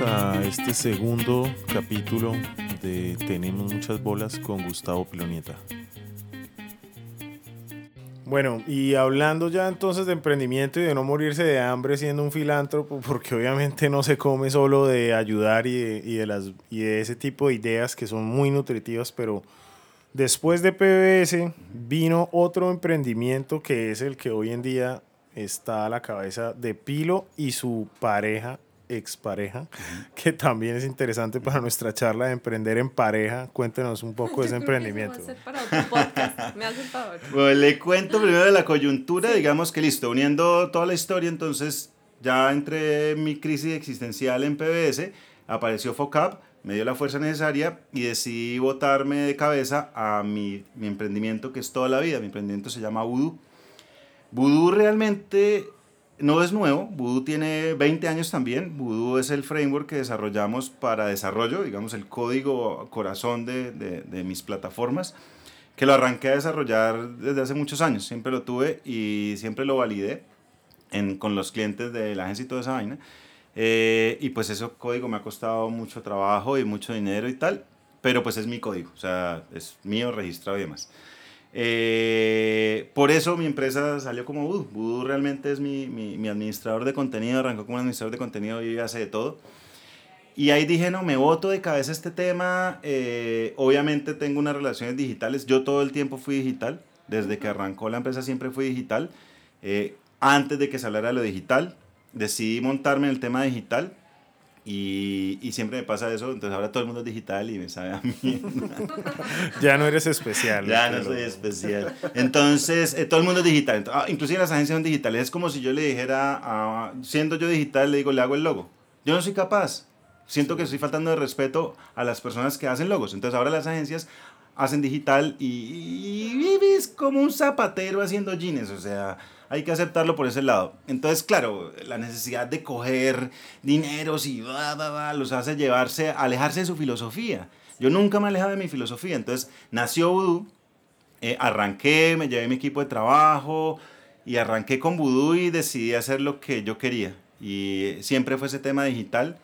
A este segundo capítulo de Tenemos muchas bolas con Gustavo Pilonieta. Bueno, y hablando ya entonces de emprendimiento y de no morirse de hambre siendo un filántropo, porque obviamente no se come solo de ayudar y de, y de las, y de ese tipo de ideas que son muy nutritivas, pero después de PBS vino otro emprendimiento que es el que hoy en día está a la cabeza de Pilo y su pareja, expareja, que también es interesante para nuestra charla de emprender en pareja. Cuéntenos un poco de ese emprendimiento. Me hace el favor. Bueno, le cuento primero de la coyuntura, digamos que listo, uniendo toda la historia, entonces ya entre mi crisis existencial en PBS, apareció FOCAP, me dio la fuerza necesaria y decidí botarme de cabeza a mi, mi emprendimiento que es toda la vida. Mi emprendimiento se llama Voodoo. Voodoo realmente no es nuevo, Voodoo tiene 20 años también. Voodoo es el framework que desarrollamos para desarrollo, digamos el código corazón de, de, mis plataformas, que lo arranqué a desarrollar desde hace muchos años. Siempre lo tuve y siempre lo validé en, con los clientes de la agencia y toda esa vaina. Eh, y pues ese código me ha costado mucho trabajo y mucho dinero y tal, pero pues es mi código, o sea, es mío, registrado y demás. Eh, por eso mi empresa salió como Voodoo. Realmente es mi, mi, mi, administrador de contenido, arrancó como administrador de contenido y hace de todo. Y ahí dije, no, me voto de cabeza este tema. Eh, obviamente tengo unas relaciones digitales. Yo todo el tiempo fui digital. Desde que arrancó la empresa siempre fui digital. Eh, antes de que se hablara de lo digital, decidí montarme en el tema digital y, y, siempre me pasa eso, entonces ahora todo el mundo es digital y me sabe a mí. ya no eres especial. Ya no soy especial. Entonces, eh, todo el mundo es digital. Ah, inclusive las agencias son digitales. Es como si yo le dijera, a, siendo yo digital, le digo, le hago el logo. Yo no soy capaz. Siento que estoy faltando de respeto a las personas que hacen logos. Entonces ahora las agencias hacen digital y, y vives como un zapatero haciendo jeans. O sea, hay que aceptarlo por ese lado. Entonces, claro, la necesidad de coger dineros y bla, bla, bla, los hace llevarse, alejarse de su filosofía. Yo nunca me alejaba de mi filosofía. Entonces, nació Voodoo, eh, arranqué, me llevé mi equipo de trabajo y arranqué con Voodoo y decidí hacer lo que yo quería. Y siempre fue ese tema digital.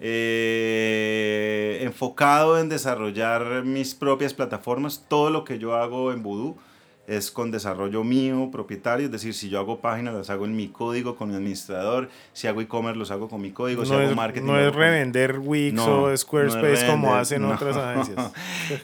Eh, enfocado en desarrollar mis propias plataformas, todo lo que yo hago en Voodoo es con desarrollo mío, propietario, es decir, si yo hago páginas, las hago en mi código con mi administrador, si hago e-commerce, los hago con mi código, no si hago es, marketing... No es revender Wix no, o Squarespace no revender, como hacen otras agencias.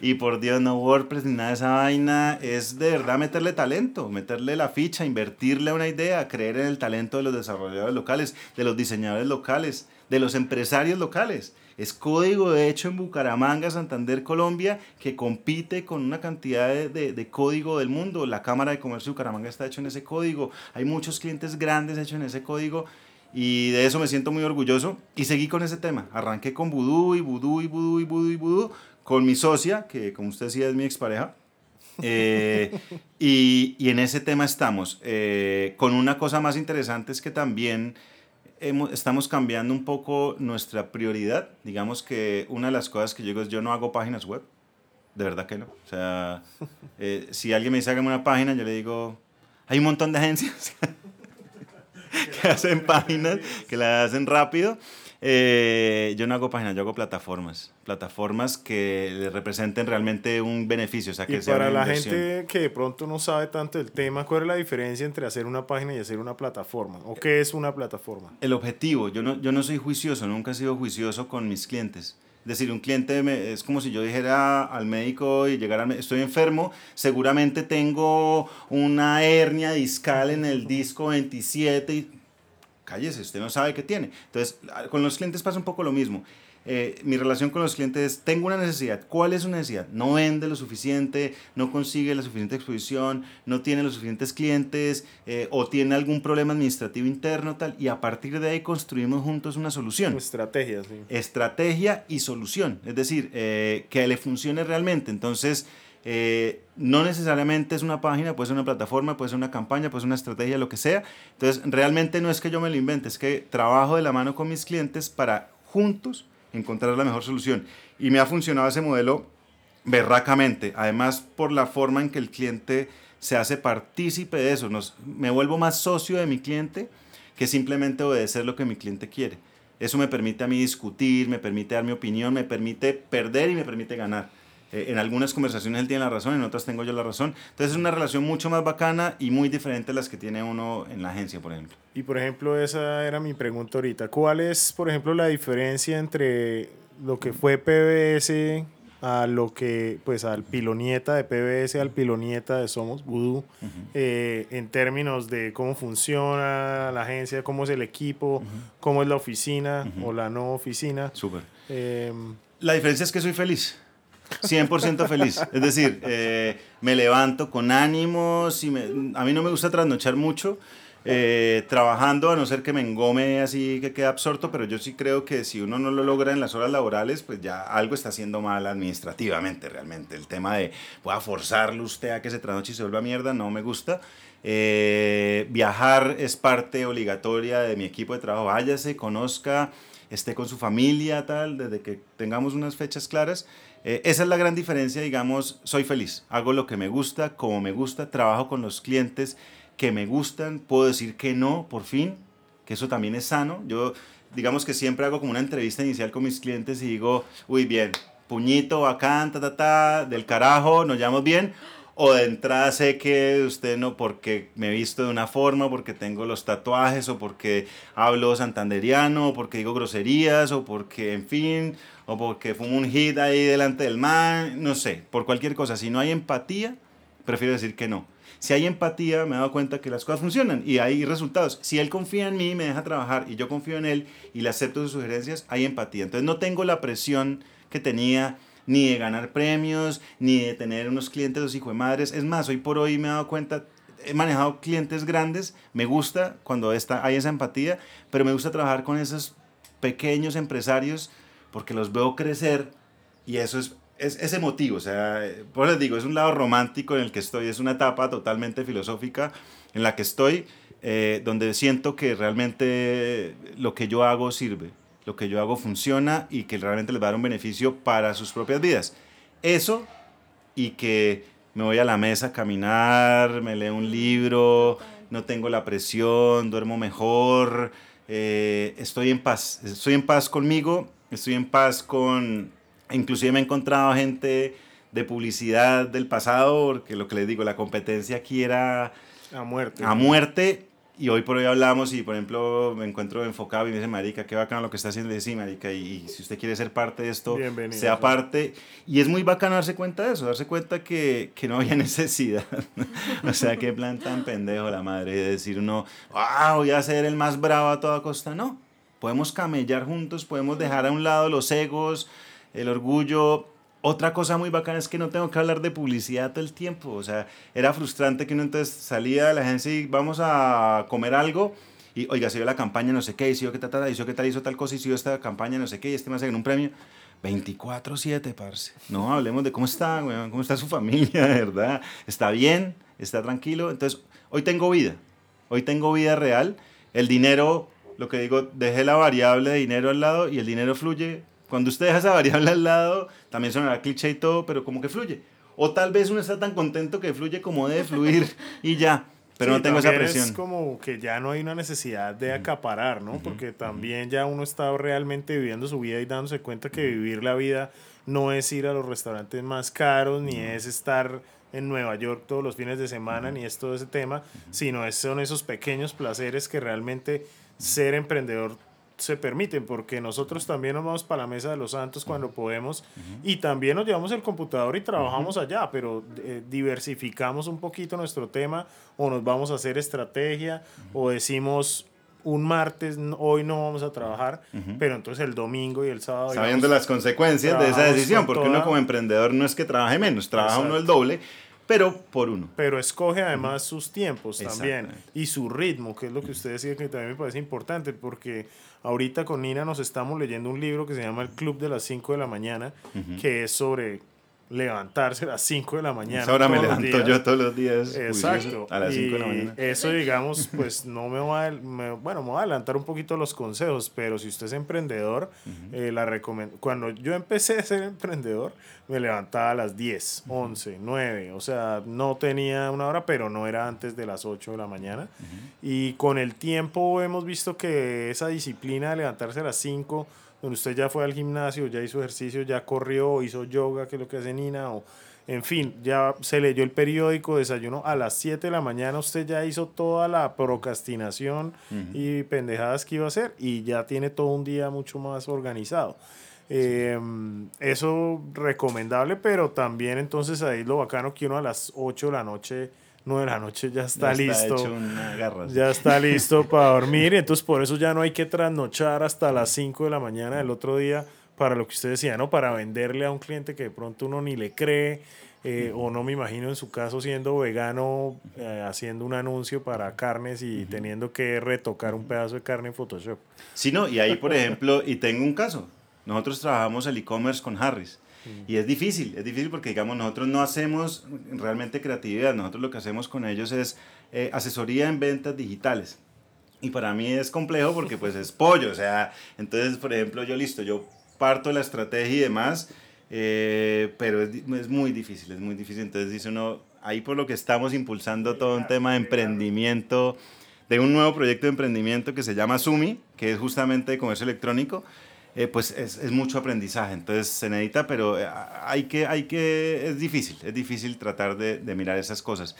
y por Dios, no WordPress ni nada de esa vaina, es de verdad meterle talento, meterle la ficha, invertirle una idea, creer en el talento de los desarrolladores locales, de los diseñadores locales, de los empresarios locales. Es código de hecho en Bucaramanga, Santander, Colombia, que compite con una cantidad de, de, código del mundo. La Cámara de Comercio de Bucaramanga está hecho en ese código. Hay muchos clientes grandes hechos en ese código. Y de eso me siento muy orgulloso. Y seguí con ese tema. Arranqué con Vudú y Vudú y Vudú y Vudú y Vudú. Con mi socia, que como usted decía es mi expareja. Eh, y, y, en ese tema estamos. Eh, con una cosa más interesante es que también hemos, estamos cambiando un poco nuestra prioridad. Digamos que una de las cosas que yo digo es yo no hago páginas web. De verdad que no. O sea, eh, si alguien me dice hágame una página, yo le digo, hay un montón de agencias que hacen páginas, que las hacen rápido. Eh, yo no hago páginas, yo hago plataformas. Plataformas que le representen realmente un beneficio. O sea, que y para la gente que de pronto no sabe tanto del tema, ¿cuál es la diferencia entre hacer una página y hacer una plataforma? ¿O qué es una plataforma? El objetivo. Yo no, yo no soy juicioso, nunca he sido juicioso con mis clientes. Es decir, un cliente me, es como si yo dijera al médico y llegara al estoy enfermo, seguramente tengo una hernia discal en el disco 27 y cállese, usted no sabe qué tiene. Entonces, con los clientes pasa un poco lo mismo. Eh, mi relación con los clientes es, tengo una necesidad, ¿cuál es su necesidad? No vende lo suficiente, no consigue la suficiente exposición, no tiene los suficientes clientes eh, o tiene algún problema administrativo interno, tal, y a partir de ahí construimos juntos una solución. Estrategia, sí. Estrategia y solución, es decir, eh, que le funcione realmente. Entonces, eh, no necesariamente es una página, puede ser una plataforma, puede ser una campaña, puede ser una estrategia, lo que sea. Entonces, realmente no es que yo me lo invente, es que trabajo de la mano con mis clientes para juntos encontrar la mejor solución. Y me ha funcionado ese modelo berracamente. Además, por la forma en que el cliente se hace partícipe de eso. Me vuelvo más socio de mi cliente que simplemente obedecer lo que mi cliente quiere. Eso me permite a mí discutir, me permite dar mi opinión, me permite perder y me permite ganar. Eh, en algunas conversaciones él tiene la razón, en otras tengo yo la razón. Entonces es una relación mucho más bacana y muy diferente a las que tiene uno en la agencia, por ejemplo. Y por ejemplo, esa era mi pregunta ahorita. ¿Cuál es, por ejemplo, la diferencia entre lo que fue PBS a lo que, pues al pilonieta de PBS, al pilonieta de Somos Voodoo, eh, en términos de cómo funciona la agencia, cómo es el equipo, cómo es la oficina o la no oficina? Súper. Em, la diferencia es que soy feliz. 100% feliz. Es decir, eh, me levanto con ánimos y a mí no me gusta trasnochar mucho. Eh, trabajando, a no ser que me engome así que quede absorto, pero yo sí creo que si uno no lo logra en las horas laborales, pues ya algo está haciendo mal administrativamente realmente. El tema de voy a forzarlo usted a que se trasnoche y se vuelva mierda, no me gusta. Eh, viajar es parte obligatoria de mi equipo de trabajo. Váyase, conozca, esté con su familia, tal, desde que tengamos unas fechas claras. Eh, esa es la gran diferencia, digamos, soy feliz, hago lo que me gusta, como me gusta, trabajo con los clientes que me gustan, puedo decir que no, por fin, que eso también es sano. Yo, digamos que siempre hago como una entrevista inicial con mis clientes y digo, uy, bien, puñito, bacán, ta, ta, ta, del carajo, nos llamamos bien. O de entrada sé que usted no, porque me he visto de una forma, porque tengo los tatuajes, o porque hablo santanderiano, o porque digo groserías, o porque, en fin, o porque fumo un hit ahí delante del man, no sé, por cualquier cosa. Si no hay empatía, prefiero decir que no. Si hay empatía, me he dado cuenta que las cosas funcionan y hay resultados. Si él confía en mí, me deja trabajar y yo confío en él y le acepto sus sugerencias, hay empatía. Entonces no tengo la presión que tenía ni de ganar premios, ni de tener unos clientes los hijos de madres. Es más, hoy por hoy me he dado cuenta, he manejado clientes grandes, me gusta cuando está, hay esa empatía, pero me gusta trabajar con esos pequeños empresarios porque los veo crecer y eso es, es, emotivo, o sea, por les digo, es un lado romántico en el que estoy, es una etapa totalmente filosófica en la que estoy, eh, donde siento que realmente lo que yo hago sirve, lo que yo hago funciona y que realmente les va a dar un beneficio para sus propias vidas. Eso y que me voy a la mesa a caminar, me leo un libro, no tengo la presión, duermo mejor, eh, estoy en paz, estoy en paz conmigo estoy en paz con, inclusive me he encontrado gente de publicidad del pasado, porque lo que les digo, la competencia aquí era a muerte. A muerte. Y hoy por hoy hablamos y, por ejemplo, me encuentro enfocado y me dice, Marica, qué bacano lo que está haciendo. Y sí, Marica, y, si usted quiere ser parte de esto, sea parte. Y es muy bacano darse cuenta de eso, darse cuenta que, que no había necesidad. o sea, qué plan tan pendejo la madre de decir uno, ah, voy a ser el más bravo a toda costa. No, podemos camellar juntos, podemos dejar a un lado los egos, el orgullo. Otra cosa muy bacana es que no tengo que hablar de publicidad todo el tiempo. O sea, era frustrante que uno entonces salía de la agencia y vamos a comer algo y, oiga, se dio la campaña, no sé qué, hizo que tal, hizo que tal, hizo tal cosa, hizo esta campaña, no sé qué, y este más en un premio. 24-7, parce. No, hablemos de cómo está, cómo está su familia, verdad. ¿Está bien? ¿Está tranquilo? Entonces, hoy tengo vida. Hoy tengo vida real. El dinero lo que digo, deje la variable de dinero al lado y el dinero fluye. Cuando usted deja esa variable al lado, también sonará cliché y todo, pero como que fluye. O tal vez uno está tan contento que fluye como debe fluir y ya. Pero no tengo esa presión. Es como que ya no hay una necesidad de acaparar, ¿no? Porque también ya uno está realmente viviendo su vida y dándose cuenta que vivir la vida no es ir a los restaurantes más caros, ni es estar en Nueva York todos los fines de semana, ni es todo ese tema, sino es, son esos pequeños placeres que realmente ser emprendedor se permiten, porque nosotros también nos vamos para la mesa de los santos cuando podemos y también nos llevamos el computador y trabajamos allá, pero eh, diversificamos un poquito nuestro tema o nos vamos a hacer estrategia o decimos un martes hoy no vamos a trabajar, pero entonces el domingo y el sábado... Sabiendo las consecuencias de esa decisión, porque uno como emprendedor no es que trabaje menos, trabaja uno el doble pero por uno. Pero escoge además sus tiempos también y su ritmo, que es lo que usted decía que también me parece importante, porque ahorita con Nina nos estamos leyendo un libro que se llama El Club de las 5 de la mañana, que es sobre levantarse a las 5 de la mañana. Ahora me todos los levanto días. yo todos los días. Exacto. juicioso, A las 5 de la mañana. Eso, digamos, pues no me voy a, me- bueno, me voy a adelantar un poquito los consejos, pero si usted es emprendedor, eh, la recomen- cuando yo empecé a ser emprendedor, me levantaba a las 10, 11, 9, o sea, no tenía una hora, pero no era antes de las 8 de la mañana. Y con el tiempo hemos visto que esa disciplina de levantarse a las 5, donde usted ya fue al gimnasio, ya hizo ejercicio, ya corrió, hizo yoga, que es lo que hace Nina, o en fin, ya se leyó el periódico, desayuno a las 7 de la mañana, usted ya hizo toda la procrastinación y pendejadas que iba a hacer y ya tiene todo un día mucho más organizado. Eh, eso recomendable, pero también entonces ahí lo bacano que uno a las 8 de la noche, 9 de la noche ya está, Ya listo. hecho una garra, sí. Ya está listo para dormir y entonces por eso ya no hay que trasnochar hasta las 5 de la mañana del otro día para lo que usted decía, ¿no? Para venderle a un cliente que de pronto uno ni le cree eh, o no me imagino en su caso siendo vegano eh, haciendo un anuncio para carnes y teniendo que retocar un pedazo de carne en Photoshop. Sí, no, y ahí, por ejemplo, y tengo un caso. Nosotros trabajamos el e-commerce con Harris. Y es difícil, es difícil porque, digamos, nosotros no hacemos realmente creatividad. Nosotros lo que hacemos con ellos es eh, asesoría en ventas digitales. Y para mí es complejo porque, pues, es pollo. O sea, entonces, por ejemplo, yo listo, yo parto la estrategia y demás, eh, pero es, es muy difícil, es muy difícil. Entonces, dice uno, ahí por lo que estamos impulsando todo un tema de emprendimiento de un nuevo proyecto de emprendimiento que se llama Sumi, que es justamente de comercio electrónico, eh, pues es, es mucho aprendizaje. Entonces se necesita, pero eh, hay que, hay que, es difícil, es difícil tratar de, de mirar esas cosas.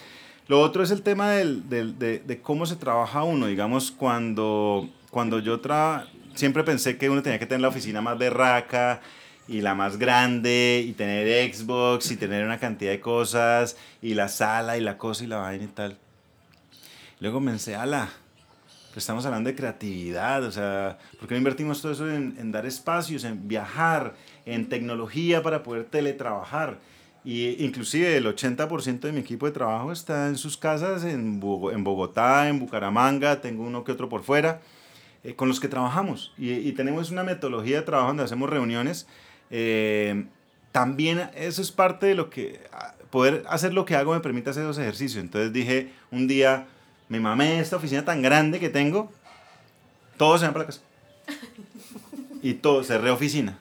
Lo otro es el tema del, de, de cómo se trabaja uno. Digamos, cuando, cuando yo tra siempre pensé que uno tenía que tener la oficina más berraca y la más grande y tener Xbox y tener una cantidad de cosas y la sala y la cosa y la vaina y tal. Luego pensé, ala, pero estamos hablando de creatividad, o sea, ¿por qué no invertimos todo eso en, en dar espacios, en viajar, en tecnología para poder teletrabajar? Y inclusive el 80% de mi equipo de trabajo está en sus casas en, Bogo- en Bogotá, en Bucaramanga, tengo uno que otro por fuera, eh, con los que trabajamos. Y, y tenemos una metodología de trabajo donde hacemos reuniones. eh, también eso es parte de lo que, poder hacer lo que hago me permite hacer esos ejercicios. Entonces dije un día, me mamé esta oficina tan grande que tengo, todos se van para la casa. Y todo, cerré oficina.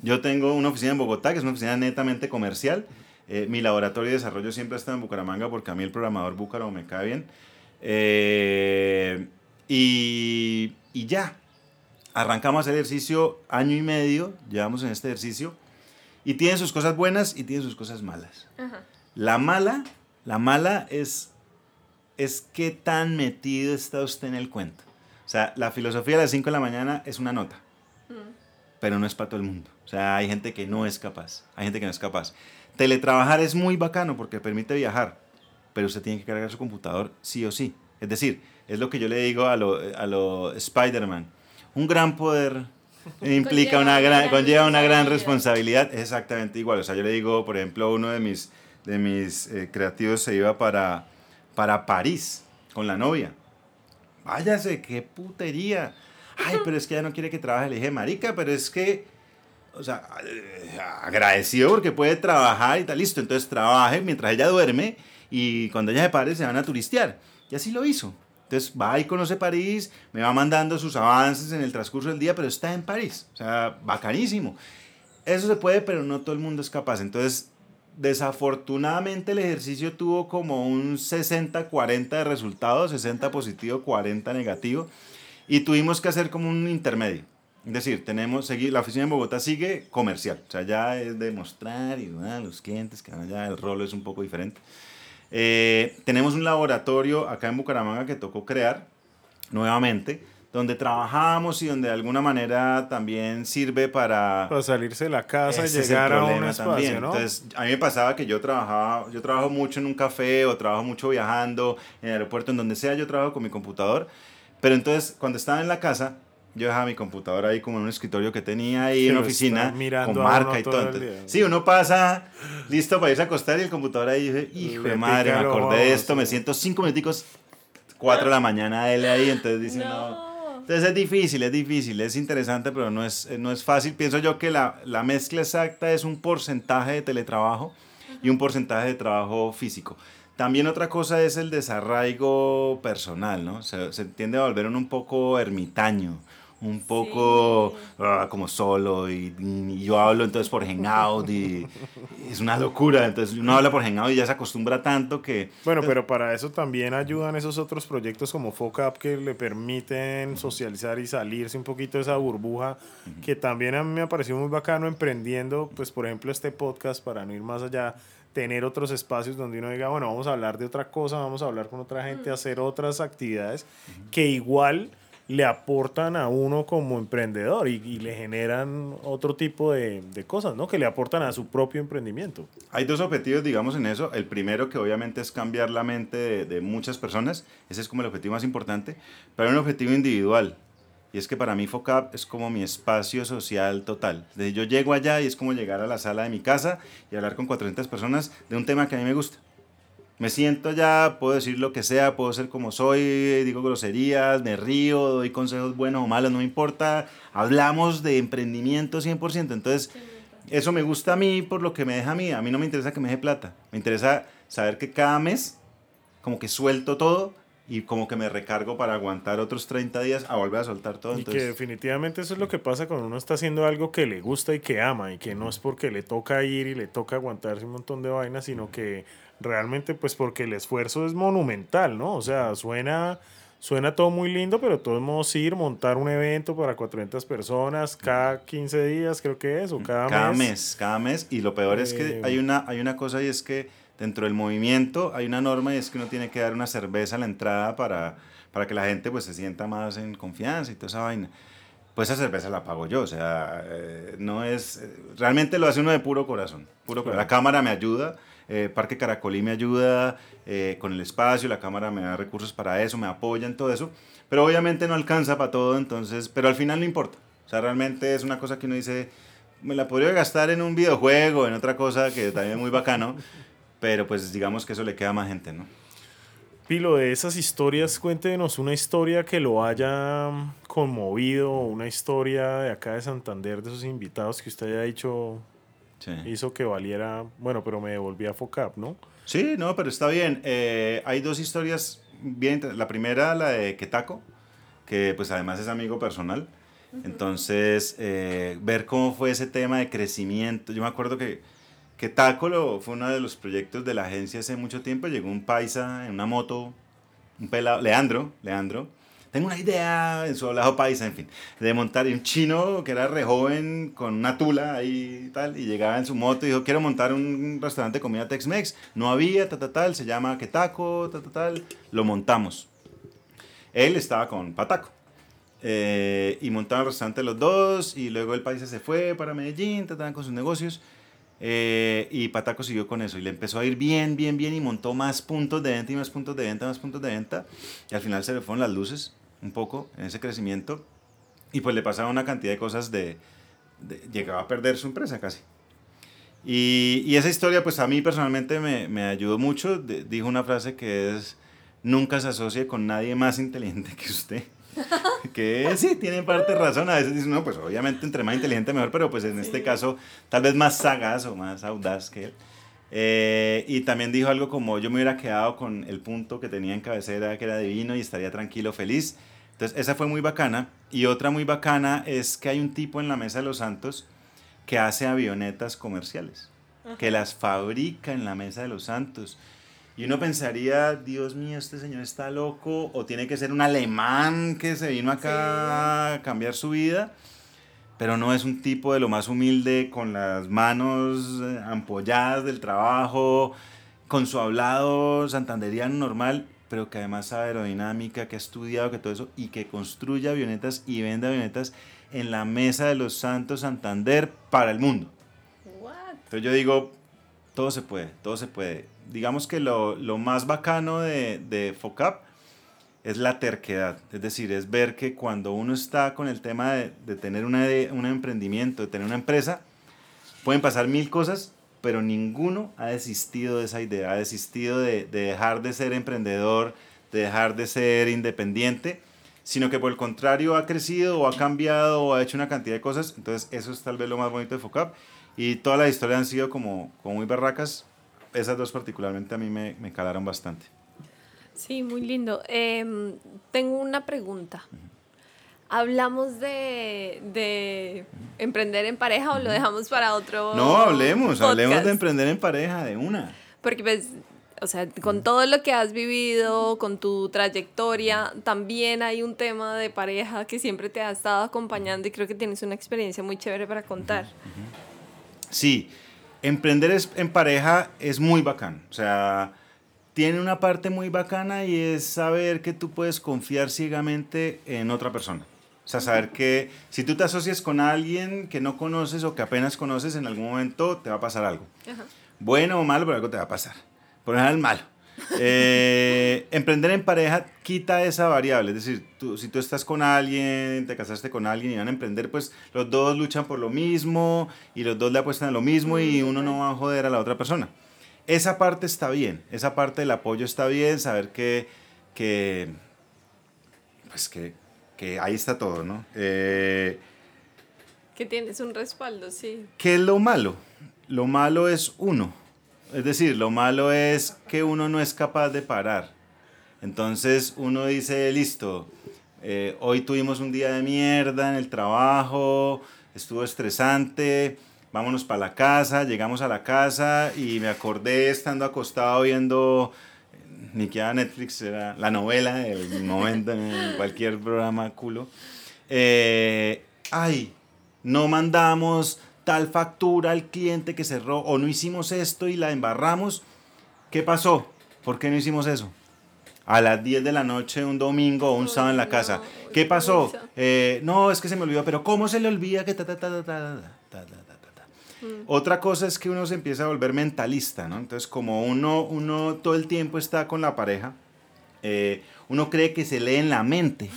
Yo tengo una oficina en Bogotá, que es una oficina netamente comercial. Eh, mi laboratorio de desarrollo siempre está en Bucaramanga porque a mí el programador búcaro me cae bien. Eh, y, y ya, arrancamos el ejercicio año y medio, llevamos en este ejercicio, y tiene sus cosas buenas y tiene sus cosas malas. Ajá. La mala, la mala es, es qué tan metido está usted en el cuento. O sea, la filosofía de las 5 de la mañana es una nota, pero no es para todo el mundo. O sea, hay gente que no es capaz, hay gente que no es capaz. Teletrabajar es muy bacano porque permite viajar, pero usted tiene que cargar su computador sí o sí. Es decir, es lo que yo le digo a lo, a lo Spider-Man. Un gran poder implica Conlleva una gran, conlleva una gran responsabilidad. responsabilidad. Es exactamente igual. O sea, yo le digo, por ejemplo, uno de mis, de mis eh, creativos se iba para, para París con la novia. Váyase, qué putería. Ay, pero es que ella no quiere que trabaje. Le dije, marica, pero es que, o sea, eh, agradecido porque puede trabajar y tal, listo. Entonces trabaje mientras ella duerme y cuando ella se pare se van a turistear. Y así lo hizo. Entonces va y conoce París, me va mandando sus avances en el transcurso del día, pero está en París. O sea, bacanísimo. Eso se puede, pero no todo el mundo es capaz. Entonces, desafortunadamente el ejercicio tuvo como un 60-40 de resultados, 60 positivo, 40 negativo, y tuvimos que hacer como un intermedio. Es decir, tenemos, la oficina en Bogotá sigue comercial, o sea, ya es de mostrar y ah, los clientes, que ya el rol es un poco diferente. Eh, tenemos un laboratorio acá en Bucaramanga que tocó crear nuevamente, donde trabajamos y donde de alguna manera también sirve para... Para salirse de la casa y llegar a un espacio, también. ¿no? Entonces, a mí me pasaba que yo trabajaba, yo trabajo mucho en un café o trabajo mucho viajando en el aeropuerto, en donde sea, yo trabajo con mi computador. Pero entonces, cuando estaba en la casa, yo dejaba mi computador ahí como en un escritorio que tenía ahí en una oficina con marca y todo sí, uno pasa listo para irse a acostar y el computador ahí, dije, hijo de madre, me acordé de esto, sí. me siento cinco minuticos, cuatro de la mañana él ahí, entonces dice, no. Entonces es difícil, es difícil, es interesante, pero no es, no es fácil. Pienso yo que la, la mezcla exacta es un porcentaje de teletrabajo y un porcentaje de trabajo físico. También otra cosa es el desarraigo personal, ¿no? Se, se tiende a volver un poco ermitaño un poco ah, como solo y, y, yo hablo entonces por Hangout y, es una locura. Entonces uno habla por Hangout y ya se acostumbra tanto que... Bueno, pero para eso también ayudan esos otros proyectos como FOCAP que le permiten socializar y salirse un poquito de esa burbuja que también a mí me ha parecido muy bacano emprendiendo, pues por ejemplo este podcast para no ir más allá tener otros espacios donde uno diga, bueno, vamos a hablar de otra cosa, vamos a hablar con otra gente, hacer otras actividades que igual le aportan a uno como emprendedor y, y le generan otro tipo de, de, cosas, ¿no? Que le aportan a su propio emprendimiento. Hay dos objetivos, digamos, en eso. El primero, que obviamente es cambiar la mente de, de muchas personas. Ese es como el objetivo más importante. Pero hay un objetivo individual. Y es que para mí FOCAP es como mi espacio social total. Desde yo llego allá y es como llegar a la sala de mi casa y hablar con 400 personas de un tema que a mí me gusta. Me siento ya, puedo decir lo que sea, puedo ser como soy, digo groserías, me río, doy consejos buenos o malos, no me importa. Hablamos de emprendimiento 100%. Entonces, eso me gusta a mí por lo que me deja a mí. A mí no me interesa que me deje plata. Me interesa saber que cada mes como que suelto todo y como que me recargo para aguantar otros 30 días a volver a soltar todo. Y Entonces... que definitivamente eso es lo que pasa cuando uno está haciendo algo que le gusta y que ama y que no es porque le toca ir y le toca aguantarse un montón de vainas, sino que realmente pues porque el esfuerzo es monumental, ¿no? O sea, suena, suena todo muy lindo, pero de todos modos ir, montar un evento para 400 personas cada 15 días, creo que es, o cada, cada mes. mes. Cada mes, y lo peor eh... es que hay una, hay una cosa y es que dentro del movimiento hay una norma y es que uno tiene que dar una cerveza a la entrada para, para que la gente pues se sienta más en confianza y toda esa vaina. Pues esa cerveza la pago yo, o sea, eh, no es, realmente lo hace uno de puro corazón, puro corazón. La cámara me ayuda, eh, Parque Caracolí me ayuda eh, con el espacio, la cámara me da recursos para eso, me apoya en todo eso, pero obviamente no alcanza para todo, entonces, pero al final no importa, o sea, realmente es una cosa que uno dice, me la podría gastar en un videojuego, en otra cosa que también es muy bacano, pero pues digamos que eso le queda a más gente, ¿no? Pilo, de esas historias, cuéntenos una historia que lo haya conmovido, una historia de acá de Santander, de esos invitados que usted haya dicho, sí. hizo que valiera, bueno, pero me devolví a FOCAP, ¿no? Sí, no, pero está bien. Eh, hay dos historias bien, la primera, la de Ketaco, que pues además es amigo personal. Entonces, eh, ver cómo fue ese tema de crecimiento. Yo me acuerdo que que Taco fue uno de los proyectos de la agencia hace mucho tiempo. Llegó un paisa en una moto, un pelado, Leandro, Leandro. Tengo una idea en su hablado paisa, en fin, de montar un chino que era re joven con una tula ahí y tal, y llegaba en su moto y dijo, quiero montar un restaurante de comida Tex-Mex. No había, tal, tal, tal, se llama Quetaco, tal, tal, tal. Lo montamos. Él estaba con Pataco. Eh, y montaron el restaurante los dos, y luego el paisa se fue para Medellín, trataban con sus negocios. Eh, y Pataco siguió con eso y le empezó a ir bien, bien, bien y montó más puntos de venta y más puntos de venta, más puntos de venta. Y al final se le fueron las luces un poco en ese crecimiento. Y pues le pasaba una cantidad de cosas de, de llegaba a perder su empresa casi. Y, y, esa historia pues a mí personalmente me, me ayudó mucho. De, dijo una frase que es, nunca se asocie con nadie más inteligente que usted. que sí, tiene parte razón. A veces dicen, no, pues obviamente entre más inteligente mejor, pero pues en este caso tal vez más sagaz o más audaz que él. Eh, y también dijo algo como yo me hubiera quedado con el punto que tenía en cabecera, que era divino y estaría tranquilo, feliz. Entonces esa fue muy bacana. Y otra muy bacana es que hay un tipo en la Mesa de los Santos que hace avionetas comerciales, que las fabrica en la Mesa de los Santos. Y uno pensaría, Dios mío, este señor está loco, o tiene que ser un alemán que se vino acá sí. a cambiar su vida, pero no es un tipo de lo más humilde, con las manos eh, ampolladas del trabajo, con su hablado santanderiano normal, pero que además sabe aerodinámica, que ha estudiado, que todo eso, y que construye avionetas y vende avionetas en la mesa de los Santos Santander para el mundo. What? Entonces yo digo, todo se puede, todo se puede digamos que lo, lo más bacano de, de, FOCAP es la terquedad, es decir, es ver que cuando uno está con el tema de, de tener una, de, un emprendimiento, de tener una empresa, pueden pasar mil cosas, pero ninguno ha desistido de esa idea, ha desistido de, de dejar de ser emprendedor, de dejar de ser independiente, sino que por el contrario ha crecido o ha cambiado o ha hecho una cantidad de cosas. Entonces eso es tal vez lo más bonito de FOCAP. Y todas las historias han sido como, como muy barracas. Esas dos particularmente a mí me, me calaron bastante. Sí, muy lindo. Em, tengo una pregunta. ¿Hablamos de, de emprender en pareja o lo dejamos para otro? No, hablemos, hablemos de emprender en pareja, de una. Porque pues, o sea, con todo lo que has vivido, con tu trayectoria, también hay un tema de pareja que siempre te ha estado acompañando y creo que tienes una experiencia muy chévere para contar. Sí, emprender es- en pareja es muy bacán. O sea, tiene una parte muy bacana y es saber que tú puedes confiar ciegamente en otra persona. O sea, saber que si tú te asocias con alguien que no conoces o que apenas conoces, en algún momento te va a pasar algo. Ajá. Bueno o malo, pero algo te va a pasar. Por lo general, malo. Eh, emprender en pareja quita esa variable. Es decir, tú, si tú estás con alguien, te casaste con alguien y van a emprender, pues los dos luchan por lo mismo y los dos le apuestan a lo mismo y uno no va a joder a la otra persona. Esa parte está bien. Esa parte del apoyo está bien. Saber que, que pues que, que ahí está todo, ¿no? Eh, Que tienes un respaldo, sí. ¿Qué es lo malo? Lo malo es uno. Es decir, lo malo es que uno no es capaz de parar. Entonces uno dice, listo, eh, hoy tuvimos un día de mierda en el trabajo, estuvo estresante, vámonos para la casa, llegamos a la casa y me acordé estando acostado viendo, eh, ni que era Netflix, era la novela del momento en cualquier programa culo. Eh, ay, no mandamos tal factura al cliente que cerró o no hicimos esto y la embarramos. ¿Qué pasó? ¿Por qué no hicimos eso? A las 10 de la noche, un domingo o un sábado en la casa. qué ¿Qué pasó? Eh, no, es que se me olvidó, pero ¿cómo se le olvida que ta ta ta ta ta ta ta ta? Otra cosa es que uno se empieza a volver mentalista, ¿no? Entonces, como uno, uno todo el tiempo está con la pareja, eh, uno cree que se lee en la mente.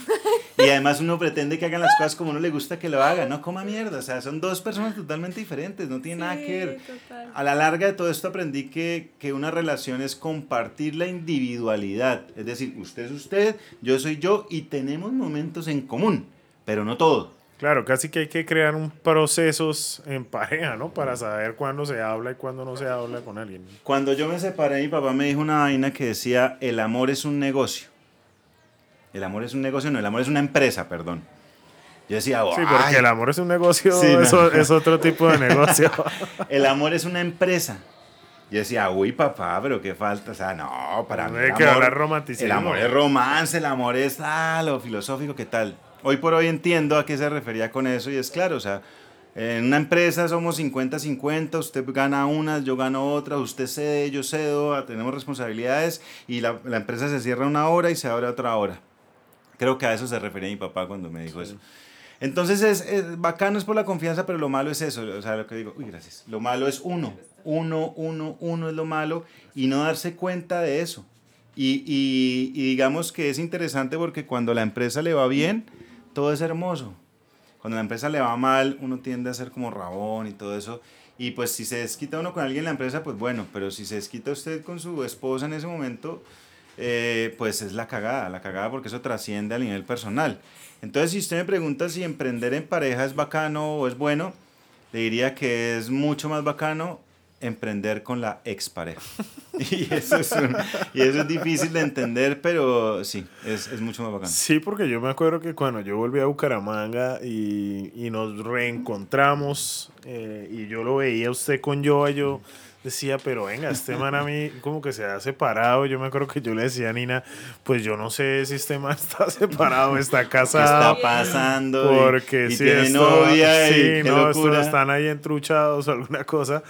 Y además uno pretende que hagan las cosas como uno le gusta que lo hagan. No coma mierda. O sea, son dos personas totalmente diferentes. No tiene nada que ver. Sí, total. A la larga de todo esto aprendí que, que una relación es compartir la individualidad. Es decir, usted es usted, yo soy yo y tenemos momentos en común, pero no todo. Claro, casi que hay que crear un procesos en pareja, ¿no? Para saber cuándo se habla y cuándo no se habla con alguien. Cuando yo me separé, mi papá me dijo una vaina que decía, el amor es un negocio. El amor es un negocio, no, el amor es una empresa, perdón. Yo decía, Sí, "Ay, porque el amor es un negocio, Sí, no. eso es otro tipo de negocio. el amor es una empresa. Yo decía, uy, papá, pero qué falta. O sea, no, para mí. Hay el que amor- hablar romanticismo. El amor es romance, el amor es ah, lo filosófico, ¿qué tal? Hoy por hoy entiendo a qué se refería con eso y es claro, o sea, en una empresa somos 50-50, usted gana unas, yo gano otras, usted cede, yo cedo, ah, tenemos responsabilidades y la, la empresa se cierra una hora y se abre otra hora. Creo que a eso se refería mi papá cuando me dijo eso. Entonces es, es bacano es por la confianza, pero lo malo es eso, o sea, lo que digo, uy, gracias. Lo malo es uno, uno, uno, uno es lo malo y no darse cuenta de eso. Y, y- y digamos que es interesante porque cuando la empresa le va bien, todo es hermoso. Cuando la empresa le va mal, uno tiende a ser como rabón y todo eso. Y pues si se desquita uno con alguien en la empresa, pues bueno, pero si se desquita usted con su esposa en ese momento, eh, pues es la cagada, la cagada porque eso trasciende al nivel personal. Entonces, si usted me pregunta si emprender en pareja es bacano o es bueno, le diría que es mucho más bacano emprender con la expareja. Y eso es, y eso es difícil de entender, pero sí, es, es mucho más bacano. Sí, porque yo me acuerdo que cuando yo volví a Bucaramanga y, y nos reencontramos eh, y yo lo veía usted con yo, yo decía, pero venga, este man a mí como que se ha separado. Yo me acuerdo que yo le decía a Nina, pues yo no sé si este man está separado, está ¿Qué casado. está pasando? Y- Porque y, si tiene esto- novia sí, y qué no, esto están ahí entruchados o alguna cosa,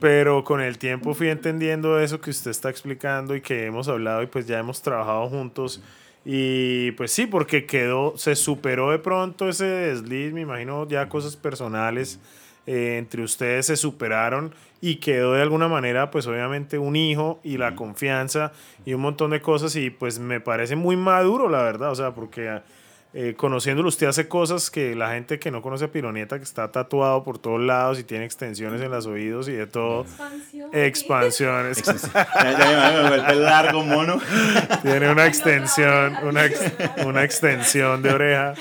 pero con el tiempo fui entendiendo eso que usted está explicando y que hemos hablado y pues ya hemos trabajado juntos y pues sí, porque quedó, se superó de pronto ese desliz, me imagino ya cosas personales eh, entre ustedes se superaron y quedó de alguna manera pues obviamente un hijo y la confianza y un montón de cosas y pues me parece muy maduro la verdad, o sea, porque... eh, conociéndolo usted hace cosas que la gente que no conoce a Pironieta, que está tatuado por todos lados y tiene extensiones en los oídos y de todo. Expansiones. ya, me vuelve largo, mono. tiene una extensión, una, una extensión de oreja.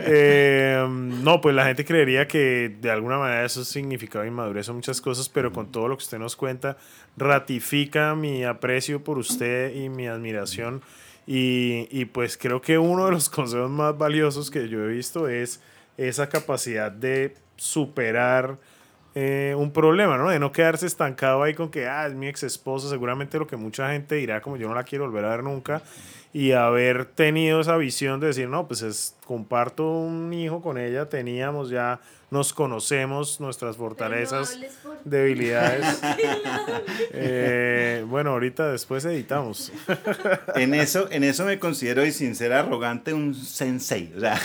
Eh, no, pues la gente creería que de alguna manera eso significaba inmadurez o muchas cosas, pero con todo lo que usted nos cuenta, ratifica mi aprecio por usted y mi admiración y, y, pues creo que uno de los consejos más valiosos que yo he visto es esa capacidad de superar eh, un problema, ¿no? De no quedarse estancado ahí con que, ah, es mi ex esposa, seguramente lo que mucha gente dirá como yo no la quiero volver a ver nunca, y haber tenido esa visión de decir, no, pues es, comparto un hijo con ella, teníamos ya nos conocemos, nuestras fortalezas, debilidades. Eh, bueno, ahorita después editamos. en, eso, en eso me considero, y sin ser arrogante, un sensei. O sea,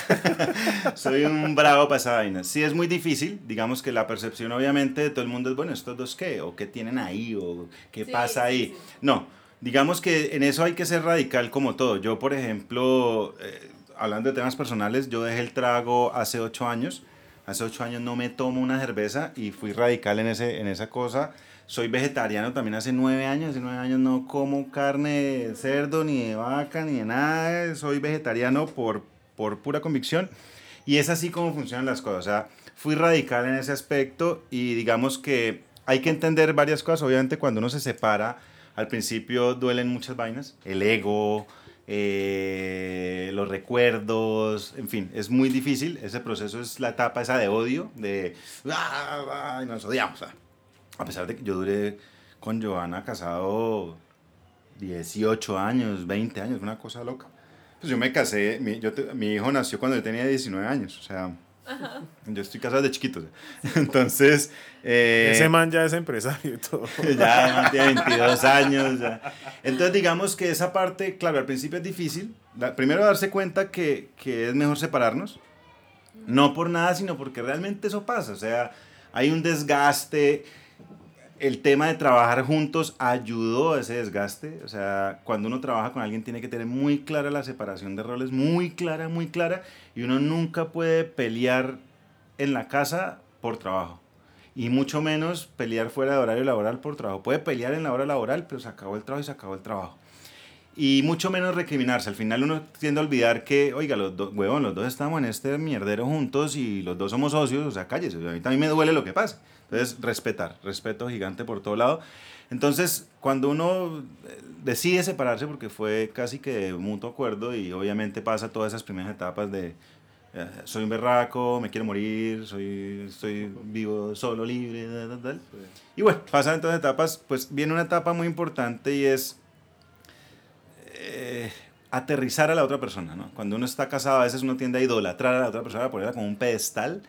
soy un bravo para esa vaina. Sí es muy difícil, digamos que la percepción obviamente de todo el mundo es, bueno, ¿estos dos qué? ¿O qué tienen ahí? ¿O qué pasa ahí? No, digamos que en eso hay que ser radical como todo. Yo, por ejemplo, eh, hablando de temas personales, yo dejé el trago hace ocho años Hace ocho años no me tomo una cerveza y fui radical en, ese, en esa cosa. Soy vegetariano también hace nueve años. Hace nueve años no como carne de cerdo, ni de vaca, ni de nada. Soy vegetariano por, por pura convicción. Y es así como funcionan las cosas. O sea, fui radical en ese aspecto y digamos que hay que entender varias cosas. Obviamente cuando uno se separa, al principio duelen muchas vainas. El ego, eh, los recuerdos, en fin, es muy difícil. Ese proceso es la etapa esa de odio, de ah, ah", nos odiamos. A pesar de que yo duré con Joana casado 18 años, 20 años, una cosa loca. Pues yo me casé, mi, yo mi hijo nació cuando yo tenía 19 años, o sea, yo estoy casado de chiquito. Entonces. Eh, Ese man ya es empresario y todo. ya tiene 22 años. Entonces, digamos que esa parte, claro, al principio es difícil. primero, darse cuenta que, que es mejor separarnos. No por nada, sino porque realmente eso pasa. O sea, hay un desgaste el tema de trabajar juntos ayudó a ese desgaste. O sea, cuando uno trabaja con alguien tiene que tener muy clara la separación de roles, muy clara, muy clara. Y uno nunca puede pelear en la casa por trabajo. Y mucho menos pelear fuera de horario laboral por trabajo. Puede pelear en la hora laboral, pero se acabó el trabajo y se acabó el trabajo. Y mucho menos recriminarse. Al final uno tiende a olvidar que, oiga, los dos, huevón, los dos estamos en este mierdero juntos y los dos somos socios, o sea, cállese. A mí también me duele lo que pasa. Entonces, respetar, respeto gigante por todo lado. Entonces, cuando uno eh, decide separarse, porque fue casi que de mutuo acuerdo y obviamente pasa todas esas primeras etapas de eh, soy un berraco, me quiero morir, soy, estoy vivo solo, libre, tal, tal. Y bueno, pasan todas etapas, pues viene una etapa muy importante y es eh, aterrizar a la otra persona, ¿no? Cuando uno está casado, a veces uno tiende a idolatrar a la otra persona, a ponerla como un pedestal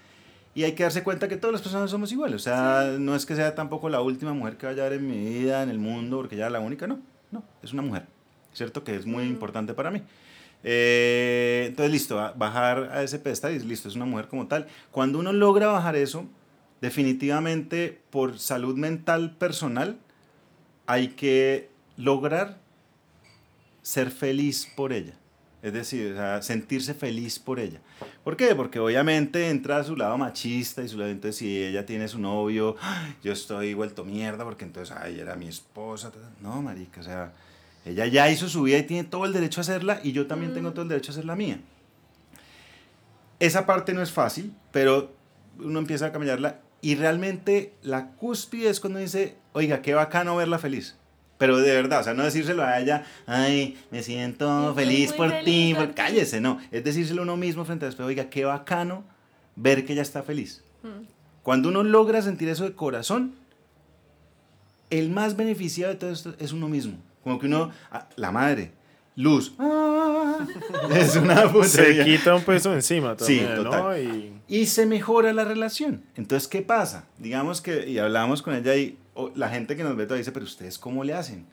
y hay que darse cuenta que todas las personas somos iguales. O sea, no es que sea tampoco la última mujer que vaya a ver en mi vida, en el mundo, porque ya la única, no. No, es una mujer. ¿Cierto? Que es muy importante para mí. Eh, entonces, listo, bajar a ese pedestal y listo, es una mujer como tal. Cuando uno logra bajar eso, definitivamente por salud mental personal, hay que lograr ser feliz por ella. Es decir, sentirse feliz por ella. ¿Por qué? Porque obviamente entra a su lado machista y su lado, entonces si ella tiene su novio, yo estoy vuelto mierda porque entonces, ay, era mi esposa. No, marica, o sea, ella ya hizo su vida y tiene todo el derecho a hacerla y yo también tengo todo el derecho a hacer la mía. Esa parte no es fácil, pero uno empieza a caminarla y realmente la cúspide es cuando dice, oiga, qué bacano verla feliz. Pero de verdad, o sea, no decírselo a ella, ay, me siento feliz por ti, cállese, no. Es decírselo a uno mismo frente al espejo, oiga, qué bacano ver que ella está feliz. Mm. Cuando uno logra sentir eso de corazón, el más beneficiado de todo esto es uno mismo. Como que uno, ah, la madre, luz, ah, es una puta Se quita un peso encima también, sí, total. Y... y se mejora la relación. Entonces, ¿qué pasa? Digamos que, y hablamos con ella y la gente que nos ve todavía dice, pero ustedes cómo le hacen?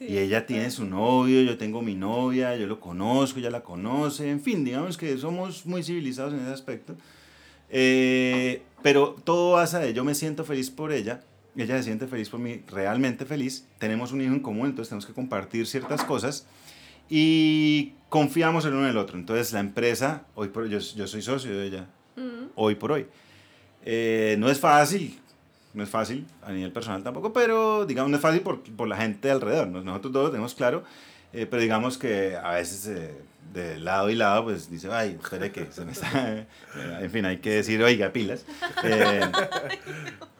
y ella tiene su novio, yo tengo mi novia, yo lo conozco, ella la conoce, en fin, digamos que somos muy civilizados en ese aspecto. Eh, pero todo pasa de yo me siento feliz por ella, ella se siente feliz por mí, realmente feliz, tenemos un hijo en común, entonces tenemos que compartir ciertas cosas. y confiamos el uno en el otro. Entonces la empresa, hoy por yo, yo soy socio de ella, hoy por hoy. Eh, no es fácil, no es fácil a nivel personal tampoco, pero digamos no es fácil por, por la gente alrededor. Nosotros todos lo tenemos claro, eh, pero digamos que a veces eh, de lado y lado pues dice, ay, espere que se me está... en fin, hay que decir, oiga, pilas.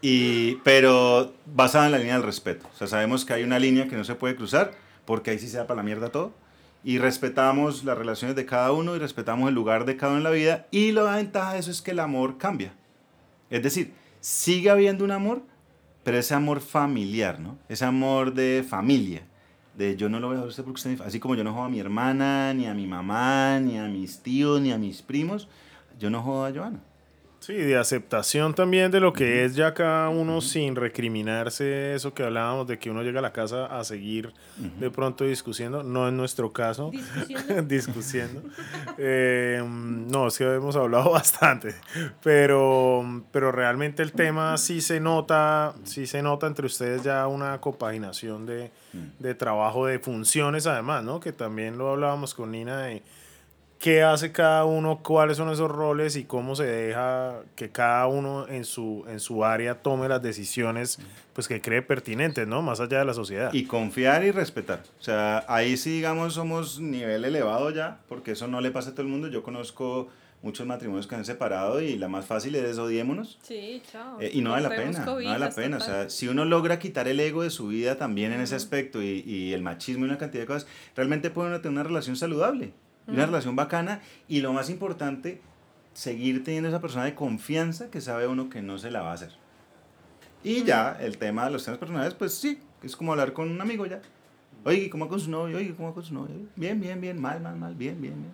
y, pero basada en la línea del respeto. O sea, sabemos que hay una línea que no se puede cruzar porque ahí sí se da para la mierda todo y respetamos las relaciones de cada uno y respetamos el lugar de cada uno en la vida y la ventaja de eso es que el amor cambia. Es decir, sigue habiendo un amor, pero ese amor familiar, ¿no? Ese amor de familia, de yo no lo voy a usted porque así como yo no jodo a mi hermana, ni a mi mamá, ni a mis tíos, ni a mis primos, yo no jodo a Joana. Sí, de aceptación también de lo que es ya cada uno sin recriminarse eso que hablábamos de que uno llega a la casa a seguir de pronto discutiendo, no en nuestro caso, discutiendo. Eh, no, es que hemos hablado bastante, pero, pero realmente el tema sí se nota, sí se nota entre ustedes ya una compaginación de, de trabajo, de funciones además, ¿no? Que también lo hablábamos con Nina de qué hace cada uno, cuáles son esos roles y cómo se deja que cada uno en su, en su área tome las decisiones pues que cree pertinentes, ¿no? Más allá de la sociedad. Y confiar y respetar. O sea, ahí sí, digamos, somos nivel elevado ya, porque eso no le pasa a todo el mundo. Yo conozco muchos matrimonios que han separado y la más fácil es odiémonos. Sí, chao. Eh, y no vale la pena, no vale la pena. O sea, si uno logra quitar el ego de su vida también en ese aspecto y, y, el machismo y una cantidad de cosas, realmente puede uno tener una relación saludable una relación bacana y lo más importante, seguir teniendo esa persona de confianza que sabe uno que no se la va a hacer. Y ya, el tema de los temas personales, pues sí, es como hablar con un amigo ya. Oye, ¿cómo va con su novio? Oye, ¿cómo va con su novio? Bien, bien, bien, mal, mal, mal, bien, bien, bien.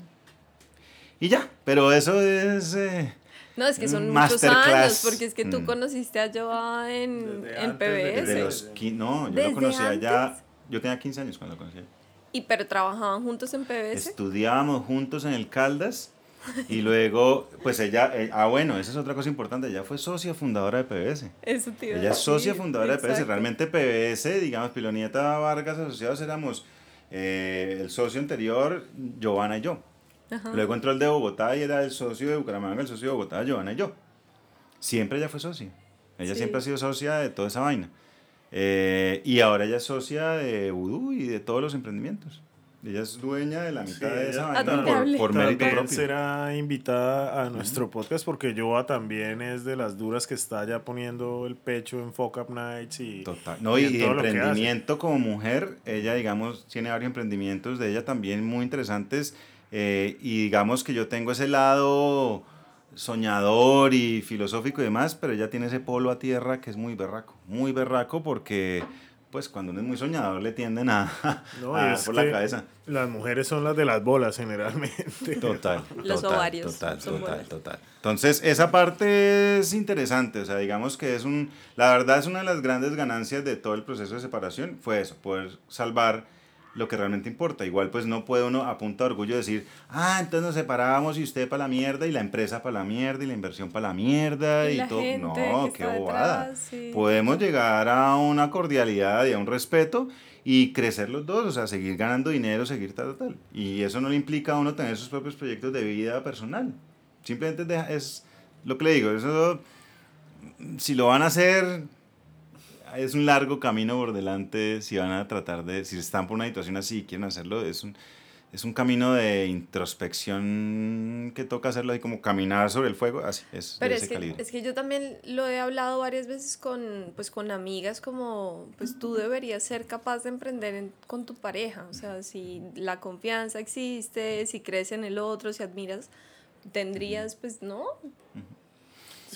Y ya, pero eso es... Eh, no, es que son muchos años, porque es que tú mm. conociste a Joa en, en PBS. los, no, yo lo conocía ya, yo tenía 15 años cuando lo conocí. ¿Y pero trabajaban juntos en PBS? Estudiábamos juntos en el Caldas y luego, pues ella, eh, ah bueno, esa es otra cosa importante, ella fue socia fundadora de PBS. Eso tío. Ella es socia fundadora de PBS. Realmente PBS, digamos, Pilonieta Vargas Asociados éramos eh, el socio anterior, Giovanna y yo. Luego entró el de Bogotá y era el socio de Bucaramanga, el socio de Bogotá, Giovanna y yo. Siempre ella fue socia. Ella siempre ha sido socia de toda esa vaina. Eh, y ahora ella es socia de Voodoo y de todos los emprendimientos. Ella es dueña de la mitad de esa vaina por, por mérito propio. será invitada a nuestro podcast porque Joa también es de las duras que está ya poniendo el pecho en Fuck Up Nights y. Total. No, y, emprendimiento como mujer, ella, digamos, tiene varios emprendimientos de ella también muy interesantes. Eh, y digamos que yo tengo ese lado soñador y filosófico y demás, pero ella tiene ese polo a tierra que es muy berraco, muy berraco porque pues cuando uno es muy soñador le tienden a, por la cabeza. Las mujeres son las de las bolas generalmente. Total. Los total, ovarios. Total, total, total. Entonces, esa parte es interesante, o sea, digamos que es un, la verdad es una de las grandes ganancias de todo el proceso de separación, fue eso, poder salvar lo que realmente importa. Igual pues no puede uno a punta de orgullo decir, ah, entonces nos separábamos y usted para la mierda y la empresa para la mierda y la inversión para la mierda y, todo. No, qué bobada. Podemos llegar a una cordialidad y a un respeto y crecer los dos, o sea, seguir ganando dinero, seguir tal, tal. Y eso no le implica a uno tener sus propios proyectos de vida personal. Simplemente es lo que le digo, eso si lo van a hacer, es un largo camino por delante si van a tratar de, si están por una situación así y quieren hacerlo, es un, es un camino de introspección que toca hacerlo ahí como caminar sobre el fuego, así es. Pero es que, es que yo también lo he hablado varias veces con, pues, con amigas como, pues tú deberías ser capaz de emprender con tu pareja, o sea, si la confianza existe, si crees en el otro, si admiras, tendrías, pues no,